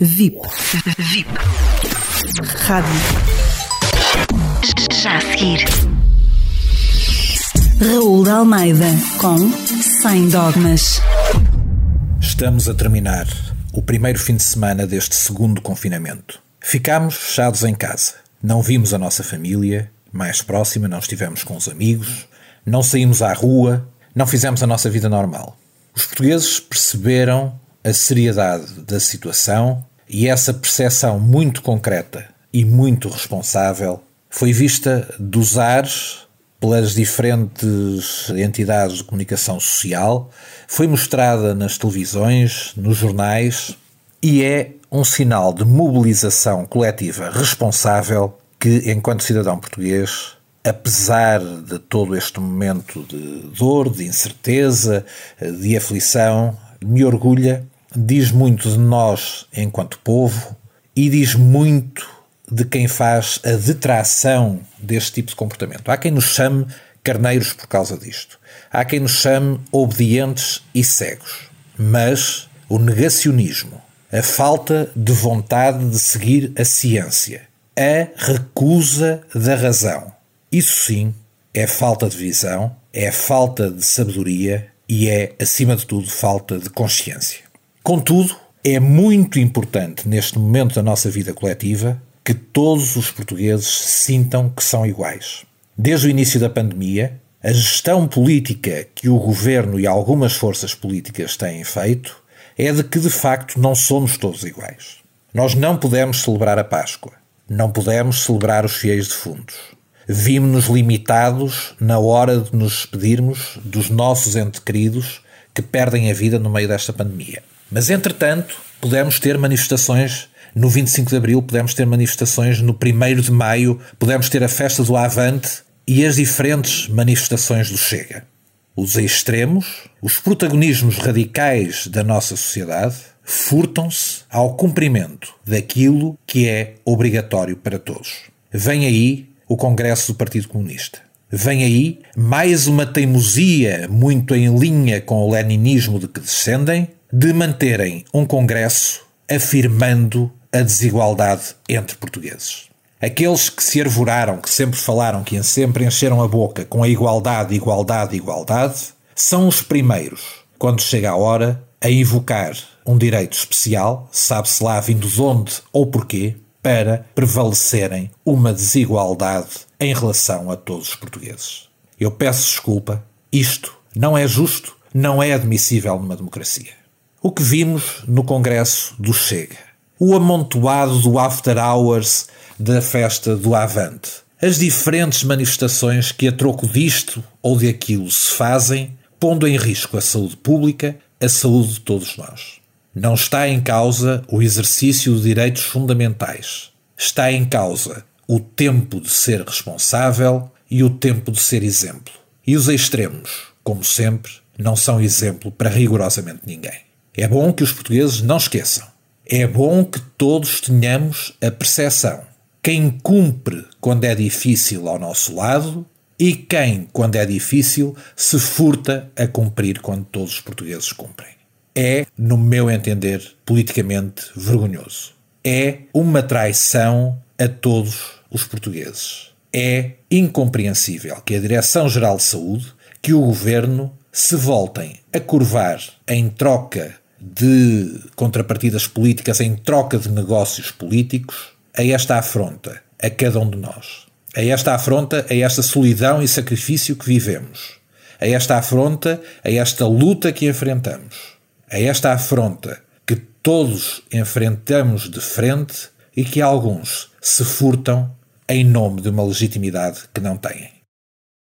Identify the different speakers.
Speaker 1: VIP. VIP. Rádio. Já a seguir. Raul de Almeida com Sem Dogmas.
Speaker 2: Estamos a terminar o primeiro fim de semana deste segundo confinamento. Ficámos fechados em casa. Não vimos a nossa família mais próxima, não estivemos com os amigos, não saímos à rua, não fizemos a nossa vida normal. Os portugueses perceberam a seriedade da situação e essa percepção muito concreta e muito responsável foi vista dos ares pelas diferentes entidades de comunicação social, foi mostrada nas televisões, nos jornais e é um sinal de mobilização coletiva responsável que, enquanto cidadão português, apesar de todo este momento de dor, de incerteza, de aflição, me orgulha diz muito de nós enquanto povo e diz muito de quem faz a detração deste tipo de comportamento. Há quem nos chame carneiros por causa disto. Há quem nos chame obedientes e cegos. Mas o negacionismo, a falta de vontade de seguir a ciência, a recusa da razão, isso sim é falta de visão, é falta de sabedoria e é, acima de tudo, falta de consciência. Contudo, é muito importante neste momento da nossa vida coletiva que todos os portugueses sintam que são iguais. Desde o início da pandemia, a gestão política que o governo e algumas forças políticas têm feito é de que de facto não somos todos iguais. Nós não podemos celebrar a Páscoa, não podemos celebrar os fiéis defuntos. Vimos-nos limitados na hora de nos despedirmos dos nossos entes queridos que perdem a vida no meio desta pandemia. Mas, entretanto, pudemos ter manifestações no 25 de Abril, pudemos ter manifestações no 1 de Maio, pudemos ter a festa do Avante e as diferentes manifestações do Chega. Os extremos, os protagonismos radicais da nossa sociedade, furtam-se ao cumprimento daquilo que é obrigatório para todos. Vem aí o Congresso do Partido Comunista. Vem aí mais uma teimosia muito em linha com o leninismo de que descendem, de manterem um Congresso afirmando a desigualdade entre portugueses. Aqueles que se arvoraram, que sempre falaram, que sempre encheram a boca com a igualdade, igualdade, igualdade, são os primeiros, quando chega a hora, a invocar um direito especial, sabe-se lá vindo de onde ou porquê, para prevalecerem uma desigualdade em relação a todos os portugueses. Eu peço desculpa, isto não é justo, não é admissível numa democracia o que vimos no Congresso do Chega. O amontoado do After Hours da festa do Avante. As diferentes manifestações que a troco disto ou de aquilo se fazem, pondo em risco a saúde pública, a saúde de todos nós. Não está em causa o exercício de direitos fundamentais. Está em causa o tempo de ser responsável e o tempo de ser exemplo. E os extremos, como sempre, não são exemplo para rigorosamente ninguém. É bom que os portugueses não esqueçam. É bom que todos tenhamos a percepção. Quem cumpre quando é difícil ao nosso lado e quem, quando é difícil, se furta a cumprir quando todos os portugueses cumprem. É, no meu entender, politicamente vergonhoso. É uma traição a todos os portugueses. É incompreensível que a Direção-Geral de Saúde, que o Governo se voltem a curvar em troca de contrapartidas políticas em troca de negócios políticos, a esta afronta a cada um de nós. A esta afronta, a esta solidão e sacrifício que vivemos. A esta afronta, a esta luta que enfrentamos. A esta afronta que todos enfrentamos de frente e que alguns se furtam em nome de uma legitimidade que não têm.